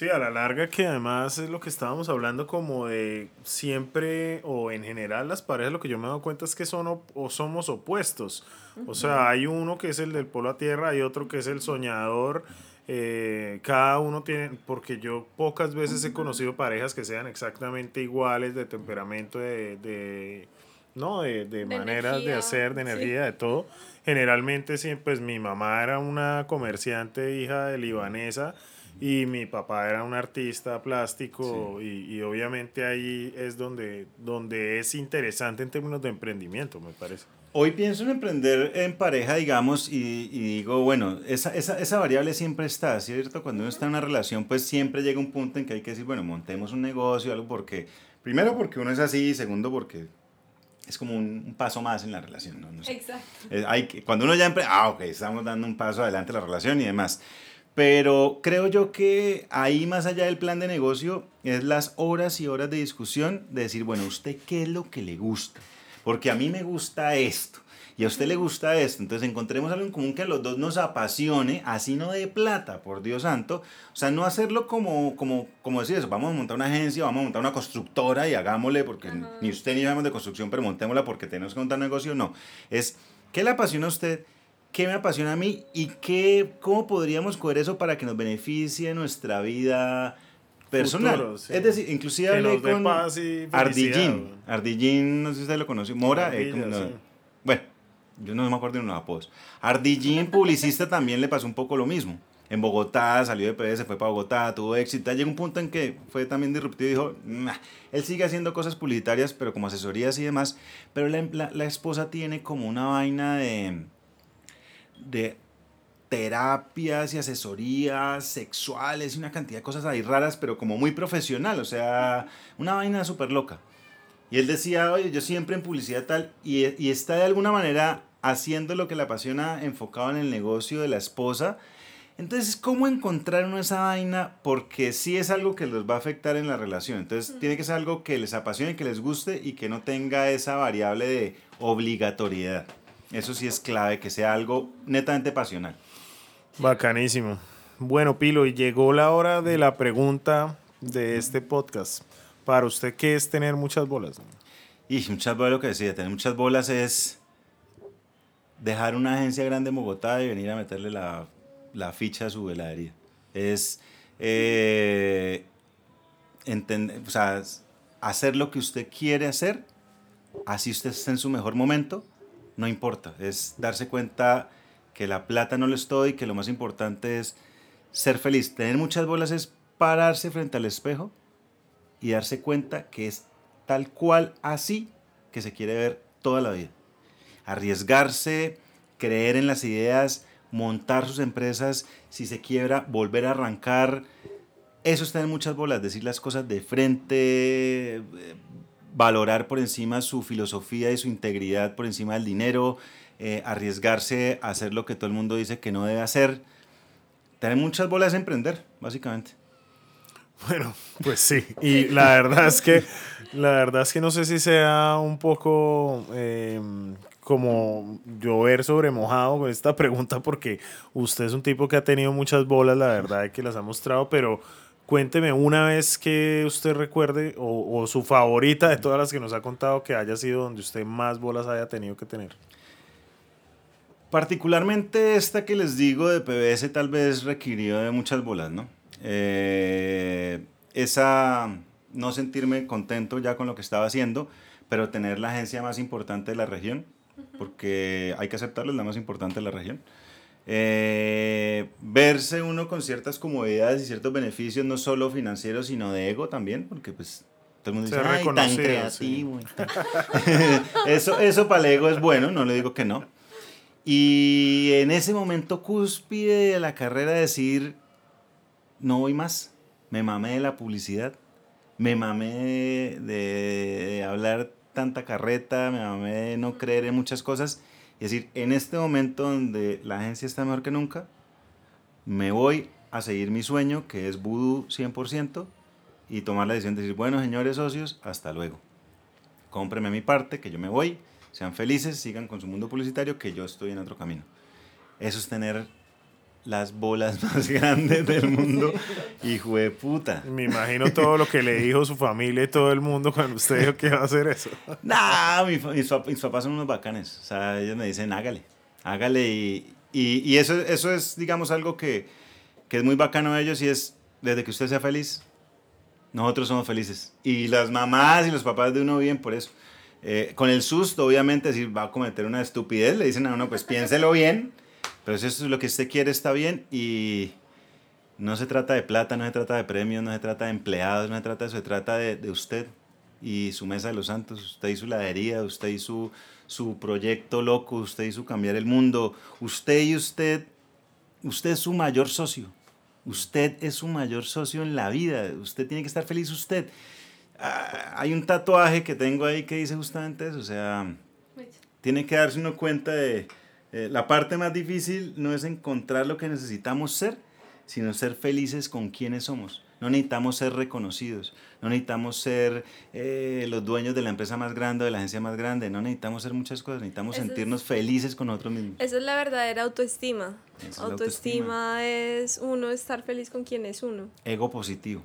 Sí, a la larga que además es lo que estábamos hablando como de siempre o en general las parejas lo que yo me he dado cuenta es que son o, somos opuestos. O sea, hay uno que es el del polo a tierra, hay otro que es el soñador. Eh, cada uno tiene, porque yo pocas veces he conocido parejas que sean exactamente iguales de temperamento, de, de no, de, de, maneras de hacer, de energía, de todo. Generalmente, siempre, pues mi mamá era una comerciante hija de libanesa y mi papá era un artista plástico y, y, obviamente ahí es donde, donde es interesante en términos de emprendimiento, me parece. Hoy pienso en emprender en pareja, digamos, y, y digo, bueno, esa, esa, esa, variable siempre está, ¿cierto? Cuando uno está en una relación, pues siempre llega un punto en que hay que decir, bueno, montemos un negocio, algo porque, primero porque uno es así, y segundo porque es como un, un paso más en la relación, ¿no? no sé. Exacto. Eh, hay que, cuando uno ya emprende, ah, ok, estamos dando un paso adelante en la relación y demás. Pero creo yo que ahí más allá del plan de negocio es las horas y horas de discusión de decir, bueno, ¿usted qué es lo que le gusta? porque a mí me gusta esto y a usted le gusta esto, entonces encontremos algo en común que a los dos nos apasione, así no de plata, por Dios santo, o sea, no hacerlo como, como, como decir eso, vamos a montar una agencia, vamos a montar una constructora y hagámosle, porque ni usted ni yo sabemos de construcción, pero montémosla porque tenemos que montar un negocio, no, es, ¿qué le apasiona a usted? ¿Qué me apasiona a mí? ¿Y qué, cómo podríamos coger eso para que nos beneficie nuestra vida? personal. Futuro, sí. Es decir, inclusive hablé con Ardillín. Ardillín, no sé si usted lo conoce. Mora. Ardilla, eh, sí. Bueno, yo no me acuerdo de unos apodos. Ardillín, publicista, también le pasó un poco lo mismo. En Bogotá, salió de PD, se fue para Bogotá, tuvo éxito. Llegó un punto en que fue también disruptivo y dijo, nah, él sigue haciendo cosas publicitarias, pero como asesorías y demás. Pero la, la, la esposa tiene como una vaina de, de terapias y asesorías sexuales y una cantidad de cosas ahí raras, pero como muy profesional, o sea, una vaina súper loca. Y él decía, oye, yo siempre en publicidad tal, y, y, está de alguna manera haciendo lo que le apasiona enfocado en el negocio de la esposa. Entonces, ¿cómo encontrar uno esa vaina? Porque sí es algo que los va a afectar en la relación. Entonces, tiene que ser algo que les apasione, que les guste y que no tenga esa variable de obligatoriedad. Eso sí es clave, que sea algo netamente pasional. Bacanísimo. Bueno, Pilo, y llegó la hora de la pregunta de este podcast. Para usted, ¿qué es tener muchas bolas? Y muchas bolas, lo que decía, tener muchas bolas es dejar una agencia grande en Bogotá y venir a meterle la, la ficha a su veladería. Es eh, entender, o sea, hacer lo que usted quiere hacer, así usted esté en su mejor momento, no importa. Es darse cuenta que la plata no lo estoy, que lo más importante es ser feliz. Tener muchas bolas es pararse frente al espejo y darse cuenta que es tal cual así que se quiere ver toda la vida. Arriesgarse, creer en las ideas, montar sus empresas, si se quiebra, volver a arrancar. Eso es tener muchas bolas, decir las cosas de frente, eh, valorar por encima su filosofía y su integridad por encima del dinero, eh, arriesgarse a hacer lo que todo el mundo dice que no debe hacer. Tener muchas bolas de emprender, básicamente. Bueno, pues sí. Y la verdad es que, la verdad es que no sé si sea un poco eh, como llover sobre mojado con esta pregunta, porque usted es un tipo que ha tenido muchas bolas, la verdad, que las ha mostrado, pero cuénteme una vez que usted recuerde, o, su favorita de todas las que nos ha contado, que haya sido donde usted más bolas haya tenido que tener. Particularmente esta que les digo de PBS tal vez requirió de muchas bolas, ¿no? Eh, esa no sentirme contento ya con lo que estaba haciendo, pero tener la agencia más importante de la región, porque hay que aceptarlo, es la más importante de la región. Eh, verse uno con ciertas comodidades y ciertos beneficios, no solo financieros, sino de ego también, porque pues todo el mundo dice, Ay, tan creativo. Sí. eso, eso para el ego es bueno, no le digo que no. Y en ese momento cúspide de la carrera decir, no voy más, me mamé de la publicidad, me mamé de, hablar tanta carreta, me mamé de no creer en muchas cosas. Y decir, en este momento donde la agencia está mejor que nunca, me voy a seguir mi sueño, que es Voodoo 100%, y tomar la decisión de decir, bueno, señores socios, hasta luego. Cómpreme mi parte, que yo me voy sean felices, sigan con su mundo publicitario, que yo estoy en otro camino. Eso es tener las bolas más grandes del mundo. Hijo de puta. Me imagino todo lo que le dijo su familia y todo el mundo cuando usted dijo que iba a hacer eso. No, mis, mis, papás son unos bacanes. O sea, ellos me dicen, hágale, hágale. Y, y, y eso, eso es, digamos, algo que, que es muy bacano de ellos y es, desde que usted sea feliz, nosotros somos felices. Y las mamás y los papás de uno viven por eso. Eh, con el susto, obviamente, si va a cometer una estupidez, le dicen a uno, pues piénselo bien, pero si eso es lo que usted quiere, está bien. Y no se trata de plata, no se trata de premios, no se trata de empleados, no se trata de eso, se trata de, de usted y su mesa de los santos, usted y su ladería, usted y su, su proyecto loco, usted hizo cambiar el mundo, usted y usted, usted es su mayor socio. Usted es su mayor socio en la vida. Usted tiene que estar feliz usted. Ah, hay un tatuaje que tengo ahí que dice justamente eso. O sea, tiene que darse uno cuenta de eh, la parte más difícil no es encontrar lo que necesitamos ser, sino ser felices con quienes somos. No necesitamos ser reconocidos, no necesitamos ser eh, los dueños de la empresa más grande, de la agencia más grande, no necesitamos ser muchas cosas, necesitamos sentirnos felices con nosotros mismos. Esa es la verdadera autoestima. autoestima, es uno estar feliz con quien es uno. Ego positivo.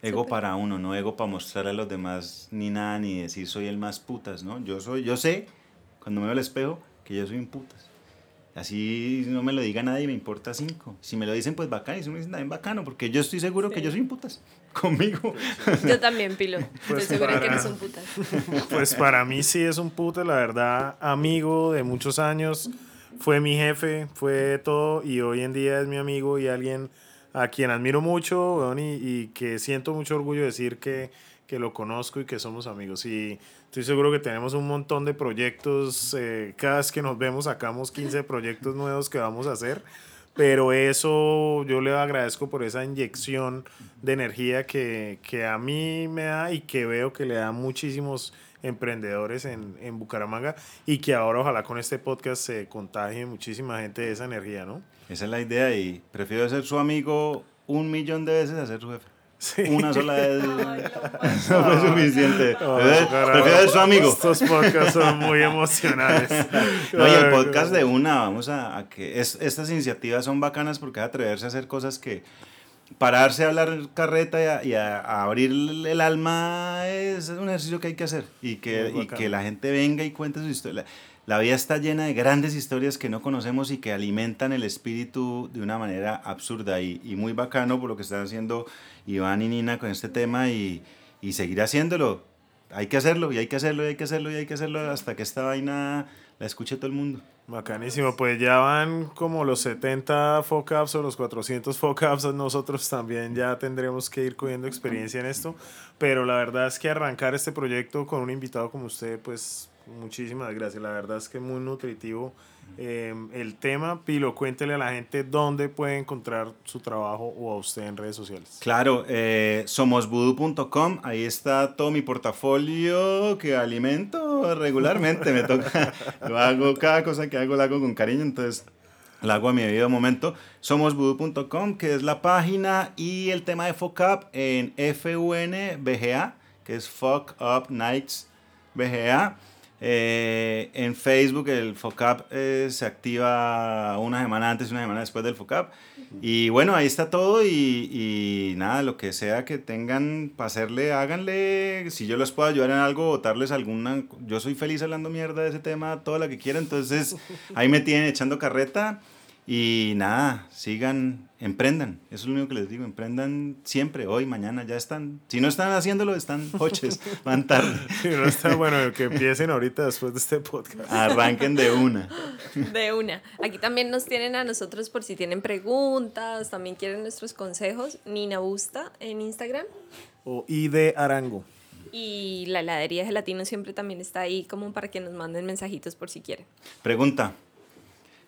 ego para uno, no ego para mostrar a los demás ni nada, ni decir soy el más putas, ¿no? Yo soy, yo sé, cuando me veo al espejo, que yo soy un putas. Así no me lo diga nadie, me importa cinco. Si me lo dicen, pues bacán. Y si me dicen también bacano, porque yo estoy seguro que yo soy un putas. Conmigo. Yo también, Pilo. Pues estoy seguro que eres un putas. Pues para mí sí es un putas, la verdad. Amigo de muchos años. Fue mi jefe, fue todo. Y hoy en día es mi amigo y alguien a quien admiro mucho, y, y que siento mucho orgullo de decir que que lo conozco y que somos amigos. Y estoy seguro que tenemos un montón de proyectos. Eh, cada vez que nos vemos sacamos 15 proyectos nuevos que vamos a hacer. Pero eso yo le agradezco por esa inyección de energía que, que a mí me da y que veo que le da muchísimos emprendedores en, en, Bucaramanga y que ahora ojalá con este podcast se contagie muchísima gente de esa energía, ¿no? Esa es la idea y prefiero ser su amigo un millón de veces a ser su jefe. Una sola vez no fue suficiente. Prefiero ser su amigo. Estos podcasts son muy emocionales. no, y el podcast de una, vamos a, a que es, estas iniciativas son bacanas porque es atreverse a hacer cosas que pararse a hablar carreta y, a, abrir el alma es un ejercicio que hay que hacer y que, y que la gente venga y cuente su historia. La vida está llena de grandes historias que no conocemos y que alimentan el espíritu de una manera absurda y, muy bacano por lo que están haciendo Iván y Nina con este tema y, y seguir haciéndolo. Hay que hacerlo y hay que hacerlo y hay que hacerlo y hay que hacerlo hasta que esta vaina la escuche todo el mundo. Bacanísimo, pues ya van como los 70 FOCAPs o los 400 FOCAPs, nosotros también ya tendremos que ir cogiendo experiencia en esto, pero la verdad es que arrancar este proyecto con un invitado como usted, pues Muchísimas gracias, la verdad es que es muy nutritivo em, el tema. Pilo, cuéntele a la gente dónde puede encontrar su trabajo o a usted en redes sociales. Claro, eh, somosvoodoo.com, ahí está todo mi portafolio que alimento regularmente, me toca, lo hago, cada cosa que hago la hago con cariño, entonces la hago a mi debido momento. Somosvoodoo.com, que es la página, y el tema de FOCAP en FUNBGA, que es Fuck Up Nights BGA. Eh, en Facebook el FOCAP eh, se activa una semana antes y una semana después del FOCAP. Y bueno, ahí está todo y, y nada, lo que sea que tengan para hacerle, háganle. Si yo les puedo ayudar en algo, votarles alguna... Yo soy feliz hablando mierda de ese tema, toda la que quieran. Entonces ahí me tienen echando carreta. Y nada, sigan, emprendan. Eso es lo único que les digo. Emprendan siempre, hoy, mañana, ya están. Si no están haciéndolo, están coches, van tarde. Si no está bueno, que empiecen ahorita después de este podcast. Arranquen de una. De una. Aquí también nos tienen a nosotros por si tienen preguntas, también quieren nuestros consejos. Nina Busta en Instagram. O de Arango. Y la heladería de Gelatino siempre también está ahí como para que nos manden mensajitos por si quieren. Pregunta.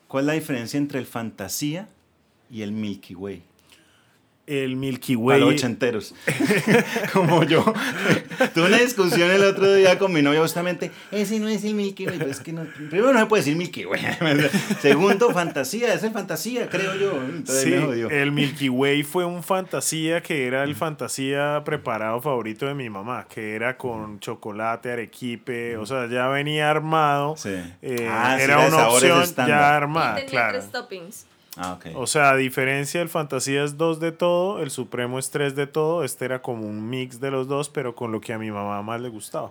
¿Cuál es la diferencia entre el fantasía y el Milky Way? El Milky Way. Para ochenteros. Como yo. Tuve una discusión el otro día con mi novia justamente. Ese no es el Milky Way. Es que no, primero no se puede decir Milky Way. Segundo, fantasía. Es el fantasía, creo yo. sí, el Milky Way fue un fantasía que era el fantasía preparado favorito de mi mamá. Que era con chocolate, arequipe. O sea, ya venía armado. Sí. Eh, ah, era una opción ya armada. claro. tres toppings. Ah, o sea, a diferencia del Fantasía es dos de todo, el Supremo es tres de todo, este era como un mix de los dos, pero con lo que a mi mamá más le gustaba.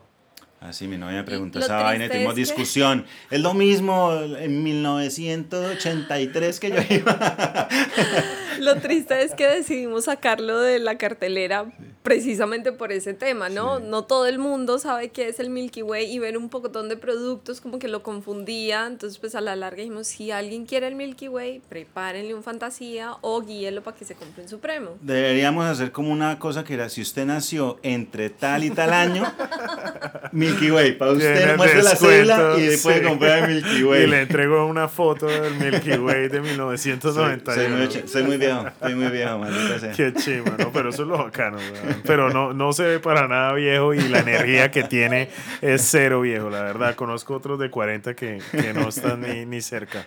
Así ah, mi novia me preguntó esa vaina, tuvimos discusión. Es lo mismo en 1983 que yo iba. Lo triste es que decidimos sacarlo de la cartelera precisamente por ese tema, ¿no? No todo el mundo sabe qué es el Milky Way y ver un pocotón de productos como que lo confundía. Entonces, pues a la larga dijimos, si alguien quiere el Milky Way, prepárenle un fantasía o guíelo para que se compre un supremo. Deberíamos hacer como una cosa que era, si usted nació entre tal y tal año, Milky Way, para usted muestre la cédula y puede sí. comprar el Milky Way. Y le entrego una foto del Milky Way de Soy, 1991. soy muy, ch- soy muy viejo, soy muy viejo, maldita sea. Qué chima, ¿no? Pero eso es lo bacano, weón. Pero no, no se ve para nada viejo y la energía que tiene es cero viejo, la verdad. Conozco otros de 40 que, que no están ni, ni cerca.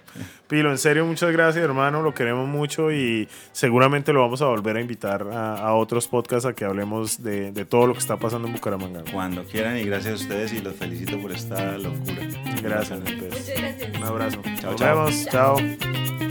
Pilo, en serio, muchas gracias, hermano. Lo queremos mucho y seguramente lo vamos a volver a invitar a, a otros podcasts a que hablemos de, de todo lo que está pasando en Bucaramanga. Cuando quieran y gracias a ustedes y los felicito por esta locura. Gracias, mi pez. Muchas gracias. Un abrazo. Chao, Nos chao. vemos. Chao.